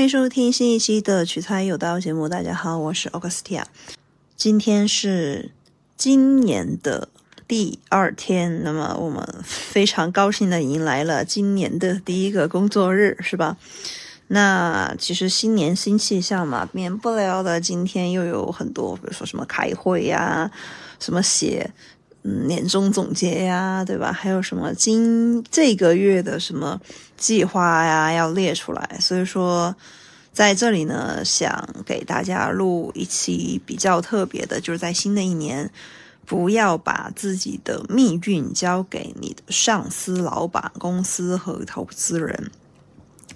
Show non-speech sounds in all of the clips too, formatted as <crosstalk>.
欢迎收听新一期的取材有道节目。大家好，我是 Augustia。今天是今年的第二天，那么我们非常高兴的迎来了今年的第一个工作日，是吧？那其实新年新气象嘛，免不了的。今天又有很多，比如说什么开会呀，什么写。嗯，年终总结呀，对吧？还有什么今这个月的什么计划呀，要列出来。所以说，在这里呢，想给大家录一期比较特别的，就是在新的一年，不要把自己的命运交给你的上司、老板、公司和投资人。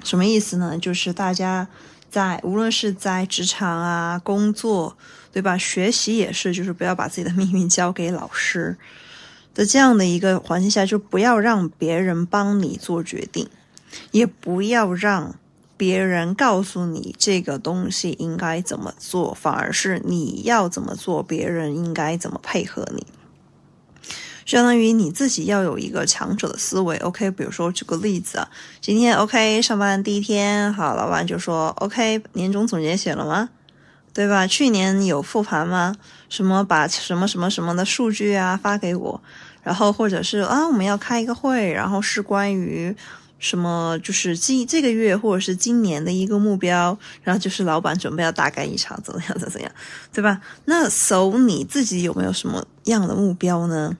什么意思呢？就是大家。在无论是在职场啊、工作，对吧？学习也是，就是不要把自己的命运交给老师的这样的一个环境下，就不要让别人帮你做决定，也不要让别人告诉你这个东西应该怎么做，反而是你要怎么做，别人应该怎么配合你。相当于你自己要有一个强者的思维，OK？比如说举个例子啊，今天 OK 上班第一天，好，老板就说 OK，年终总结写了吗？对吧？去年有复盘吗？什么把什么什么什么的数据啊发给我，然后或者是啊我们要开一个会，然后是关于什么，就是今这个月或者是今年的一个目标，然后就是老板准备要大干一场，怎么样怎么样，对吧？<laughs> 那 so 你自己有没有什么样的目标呢？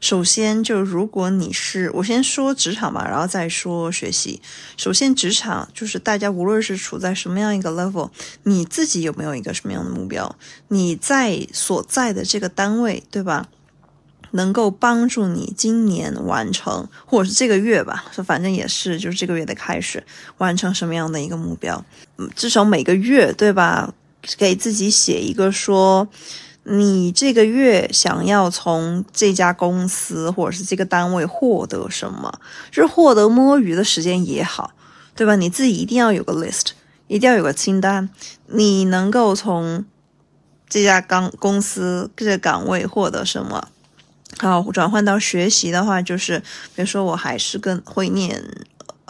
首先，就如果你是我先说职场吧，然后再说学习。首先，职场就是大家无论是处在什么样一个 level，你自己有没有一个什么样的目标？你在所在的这个单位，对吧？能够帮助你今年完成，或者是这个月吧，说反正也是，就是这个月的开始完成什么样的一个目标？至少每个月，对吧？给自己写一个说。你这个月想要从这家公司或者是这个单位获得什么？就是获得摸鱼的时间也好，对吧？你自己一定要有个 list，一定要有个清单。你能够从这家岗公司这个岗位获得什么？好，转换到学习的话，就是比如说我还是跟会念。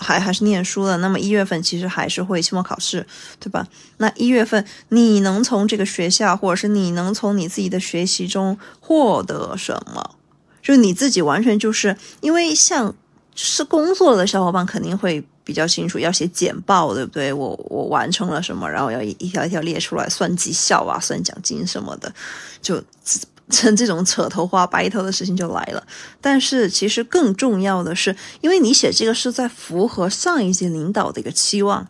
还还是念书的，那么一月份其实还是会期末考试，对吧？那一月份你能从这个学校，或者是你能从你自己的学习中获得什么？就你自己完全就是因为像是工作的小伙伴肯定会比较清楚，要写简报，对不对？我我完成了什么，然后要一条一条列出来，算绩效啊，算奖金什么的，就。这 <laughs> 这种扯头花白头的事情就来了，但是其实更重要的是，因为你写这个是在符合上一级领导的一个期望，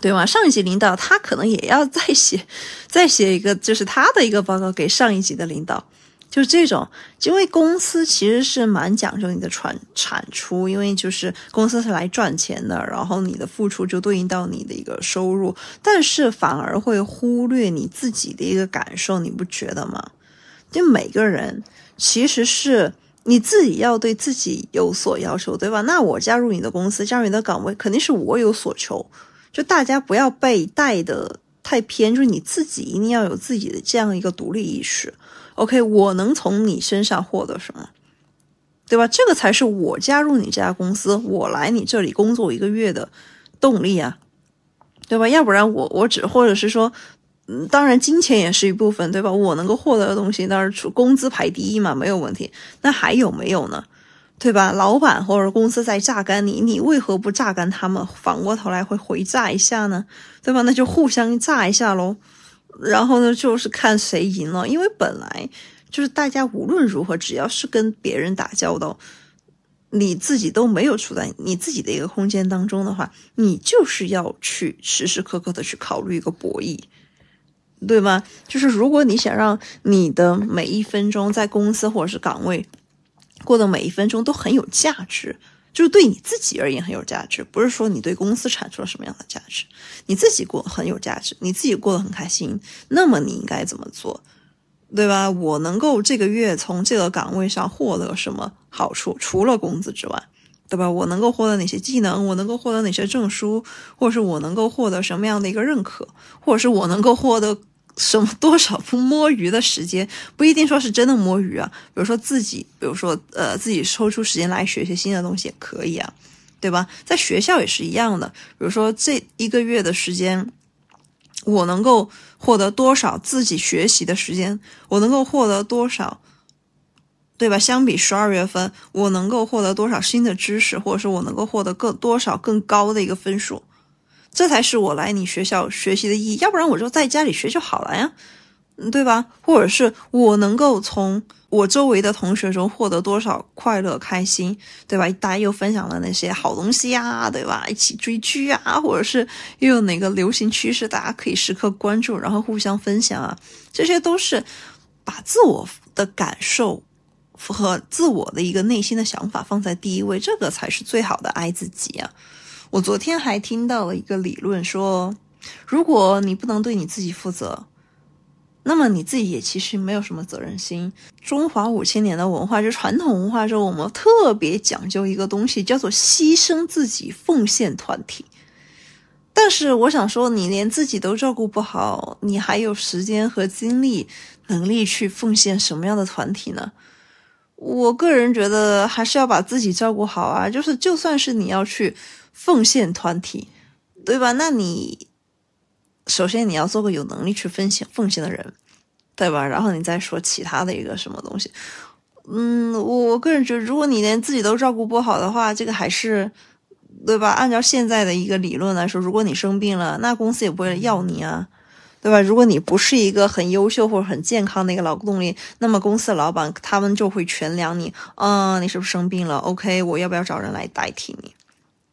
对吗？上一级领导他可能也要再写，<laughs> 再写一个就是他的一个报告给上一级的领导，就这种。因为公司其实是蛮讲究你的产产出，因为就是公司是来赚钱的，然后你的付出就对应到你的一个收入，但是反而会忽略你自己的一个感受，你不觉得吗？就每个人其实是你自己要对自己有所要求，对吧？那我加入你的公司，加入你的岗位，肯定是我有所求。就大家不要被带的太偏，就是你自己一定要有自己的这样一个独立意识。OK，我能从你身上获得什么，对吧？这个才是我加入你这家公司，我来你这里工作一个月的动力啊，对吧？要不然我我只或者是说。嗯，当然，金钱也是一部分，对吧？我能够获得的东西，当然出工资排第一嘛，没有问题。那还有没有呢？对吧？老板或者公司在榨干你，你为何不榨干他们？反过头来会回榨一下呢？对吧？那就互相榨一下喽。然后呢，就是看谁赢了。因为本来就是大家无论如何，只要是跟别人打交道，你自己都没有处在你自己的一个空间当中的话，你就是要去时时刻刻的去考虑一个博弈。对吧？就是如果你想让你的每一分钟在公司或者是岗位过的每一分钟都很有价值，就是对你自己而言很有价值，不是说你对公司产出了什么样的价值，你自己过很有价值，你自己过得很开心，那么你应该怎么做？对吧？我能够这个月从这个岗位上获得什么好处？除了工资之外，对吧？我能够获得哪些技能？我能够获得哪些证书？或者是我能够获得什么样的一个认可？或者是我能够获得？什么 <laughs> 多少不摸鱼的时间，不一定说是真的摸鱼啊。比如说自己，比如说呃，自己抽出时间来学些新的东西也可以啊，对吧？在学校也是一样的，比如说这一个月的时间，我能够获得多少自己学习的时间，我能够获得多少，对吧？相比十二月份，我能够获得多少新的知识，或者是我能够获得更多少更高的一个分数，这才是我来你学校学习的意义。要不然我就在家里学就好了呀，对吧？或者是我能够从。我周围的同学中获得多少快乐开心，对吧？大家又分享了那些好东西呀，对吧？一起追剧啊，或者是又有哪个流行趋势，大家可以时刻关注，然后互相分享啊，这些都是把自我的感受符合自我的一个内心的想法放在第一位，这个才是最好的爱自己啊！我昨天还听到了一个理论说，如果你不能对你自己负责。那么你自己也其实没有什么责任心。中华五千年的文化，就传统文化中，我们特别讲究一个东西，叫做牺牲自己，奉献团体。但是我想说，你连自己都照顾不好，你还有时间和精力、能力去奉献什么样的团体呢？我个人觉得，还是要把自己照顾好啊。就是，就算是你要去奉献团体，对吧？那你。首先，你要做个有能力去分享奉献的人，对吧？然后你再说其他的一个什么东西。嗯，我我个人觉得，如果你连自己都照顾不好的话，这个还是，对吧？按照现在的一个理论来说，如果你生病了，那公司也不会要你啊，对吧？如果你不是一个很优秀或者很健康的一个劳动力，那么公司的老板他们就会全量你。嗯，你是不是生病了？OK，我要不要找人来代替你？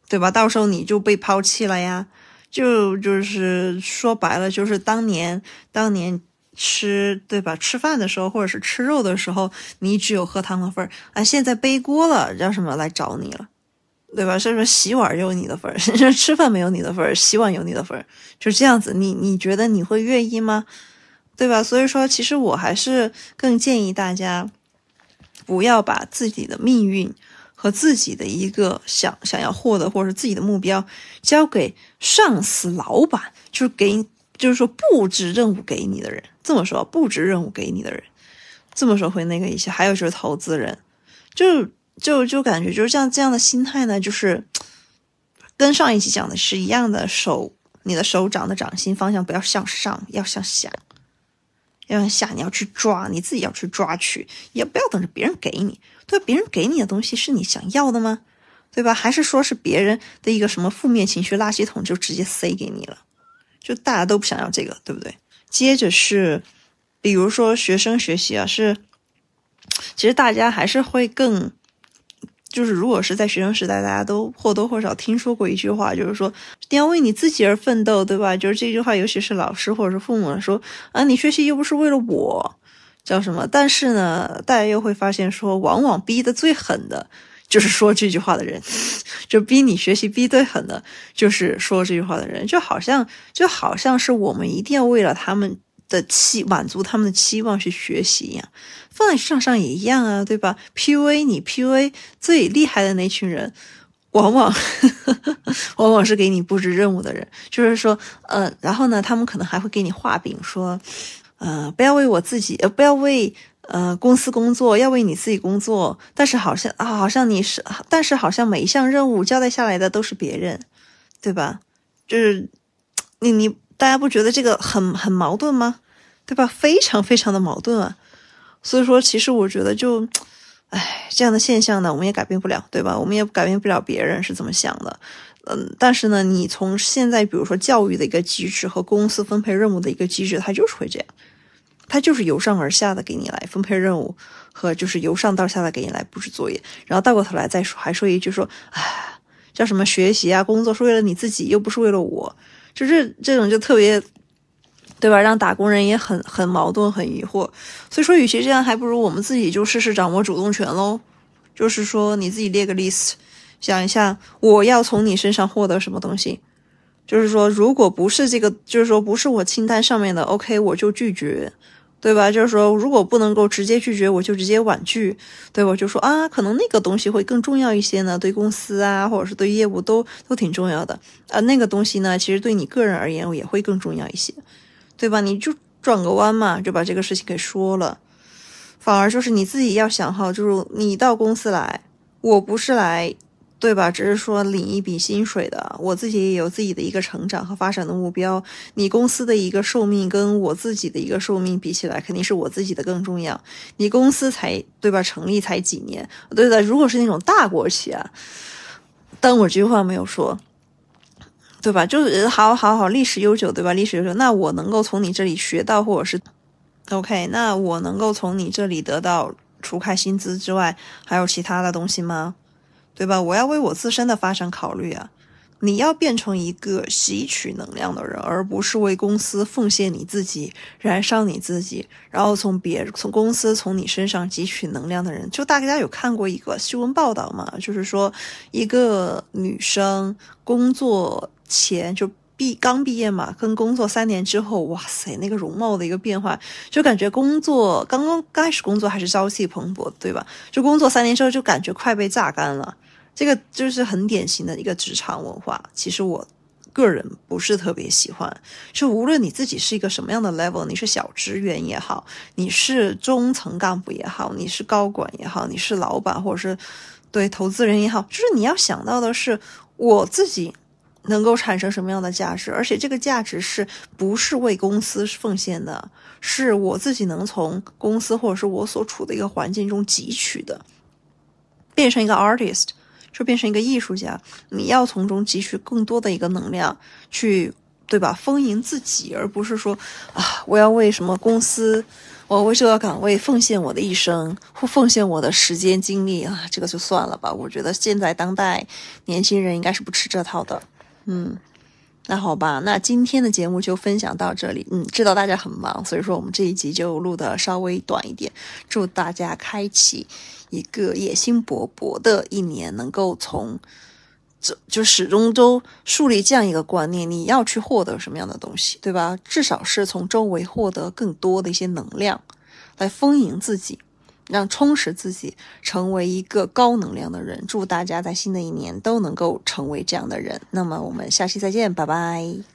对吧？到时候你就被抛弃了呀。就就是说白了，就是当年当年吃对吧？吃饭的时候，或者是吃肉的时候，你只有喝汤的份儿啊。现在背锅了，叫什么来找你了，对吧？所以说洗碗有你的份儿，吃饭没有你的份儿，洗碗有你的份儿，就这样子。你你觉得你会愿意吗？对吧？所以说，其实我还是更建议大家不要把自己的命运。和自己的一个想想要获得，或者自己的目标，交给上司、老板，就是给，就是说布置任务给你的人。这么说，布置任务给你的人，这么说会那个一些。还有就是投资人，就就就感觉就是像这样的心态呢，就是跟上一期讲的是一样的。手，你的手掌的掌心方向不要向上，要向下，要向下。你要去抓，你自己要去抓取，也不要等着别人给你。对别人给你的东西是你想要的吗？对吧？还是说是别人的一个什么负面情绪垃圾桶就直接塞给你了？就大家都不想要这个，对不对？接着是，比如说学生学习啊，是其实大家还是会更，就是如果是在学生时代，大家都或多或少听说过一句话，就是说你要为你自己而奋斗，对吧？就是这句话，尤其是老师或者是父母说啊，你学习又不是为了我。叫什么？但是呢，大家又会发现说，往往逼得最狠的，就是说这句话的人，<laughs> 就逼你学习逼最狠的，就是说这句话的人，就好像就好像是我们一定要为了他们的期满足他们的期望去学习一样，放在上上也一样啊，对吧？PUA 你 PUA 最厉害的那群人，往往 <laughs> 往往是给你布置任务的人，就是说，呃，然后呢，他们可能还会给你画饼说。呃，不要为我自己，呃，不要为呃公司工作，要为你自己工作。但是好像啊，好像你是，但是好像每一项任务交代下来的都是别人，对吧？就是你你大家不觉得这个很很矛盾吗？对吧？非常非常的矛盾啊。所以说，其实我觉得就，哎，这样的现象呢，我们也改变不了，对吧？我们也改变不了别人是怎么想的。嗯，但是呢，你从现在比如说教育的一个机制和公司分配任务的一个机制，它就是会这样，它就是由上而下的给你来分配任务，和就是由上到下的给你来布置作业，然后倒过头来再说，还说一句说，哎，叫什么学习啊，工作是为了你自己，又不是为了我，就是这种就特别，对吧？让打工人也很很矛盾，很疑惑。所以说，与其这样，还不如我们自己就试试掌握主动权喽，就是说你自己列个 list。想一下，我要从你身上获得什么东西？就是说，如果不是这个，就是说不是我清单上面的，OK，我就拒绝，对吧？就是说，如果不能够直接拒绝，我就直接婉拒，对我就说啊，可能那个东西会更重要一些呢，对公司啊，或者是对业务都都挺重要的啊。那个东西呢，其实对你个人而言也会更重要一些，对吧？你就转个弯嘛，就把这个事情给说了，反而就是你自己要想好，就是你到公司来，我不是来。对吧？只是说领一笔薪水的，我自己也有自己的一个成长和发展的目标。你公司的一个寿命跟我自己的一个寿命比起来，肯定是我自己的更重要。你公司才对吧？成立才几年？对的，如果是那种大国企啊，但我这句话没有说，对吧？就是好好好，历史悠久，对吧？历史悠久，那我能够从你这里学到，或者是 OK，那我能够从你这里得到。除开薪资之外，还有其他的东西吗？对吧？我要为我自身的发展考虑啊！你要变成一个吸取能量的人，而不是为公司奉献你自己、燃烧你自己，然后从别从公司从你身上汲取能量的人。就大家有看过一个新闻报道吗？就是说一个女生工作前就。毕刚毕业嘛，跟工作三年之后，哇塞，那个容貌的一个变化，就感觉工作刚刚开始工作还是朝气蓬勃，对吧？就工作三年之后，就感觉快被榨干了。这个就是很典型的一个职场文化。其实我个人不是特别喜欢。就无论你自己是一个什么样的 level，你是小职员也好，你是中层干部也好，你是高管也好，你是老板或者是对投资人也好，就是你要想到的是我自己。能够产生什么样的价值？而且这个价值是不是为公司奉献的？是我自己能从公司或者是我所处的一个环境中汲取的，变成一个 artist，就变成一个艺术家。你要从中汲取更多的一个能量，去对吧？丰盈自己，而不是说啊，我要为什么公司，我为这个岗位奉献我的一生，或奉献我的时间精力啊？这个就算了吧。我觉得现在当代年轻人应该是不吃这套的。嗯，那好吧，那今天的节目就分享到这里。嗯，知道大家很忙，所以说我们这一集就录的稍微短一点。祝大家开启一个野心勃勃的一年，能够从这就始终都树立这样一个观念：你要去获得什么样的东西，对吧？至少是从周围获得更多的一些能量，来丰盈自己。让充实自己，成为一个高能量的人。祝大家在新的一年都能够成为这样的人。那么，我们下期再见，拜拜。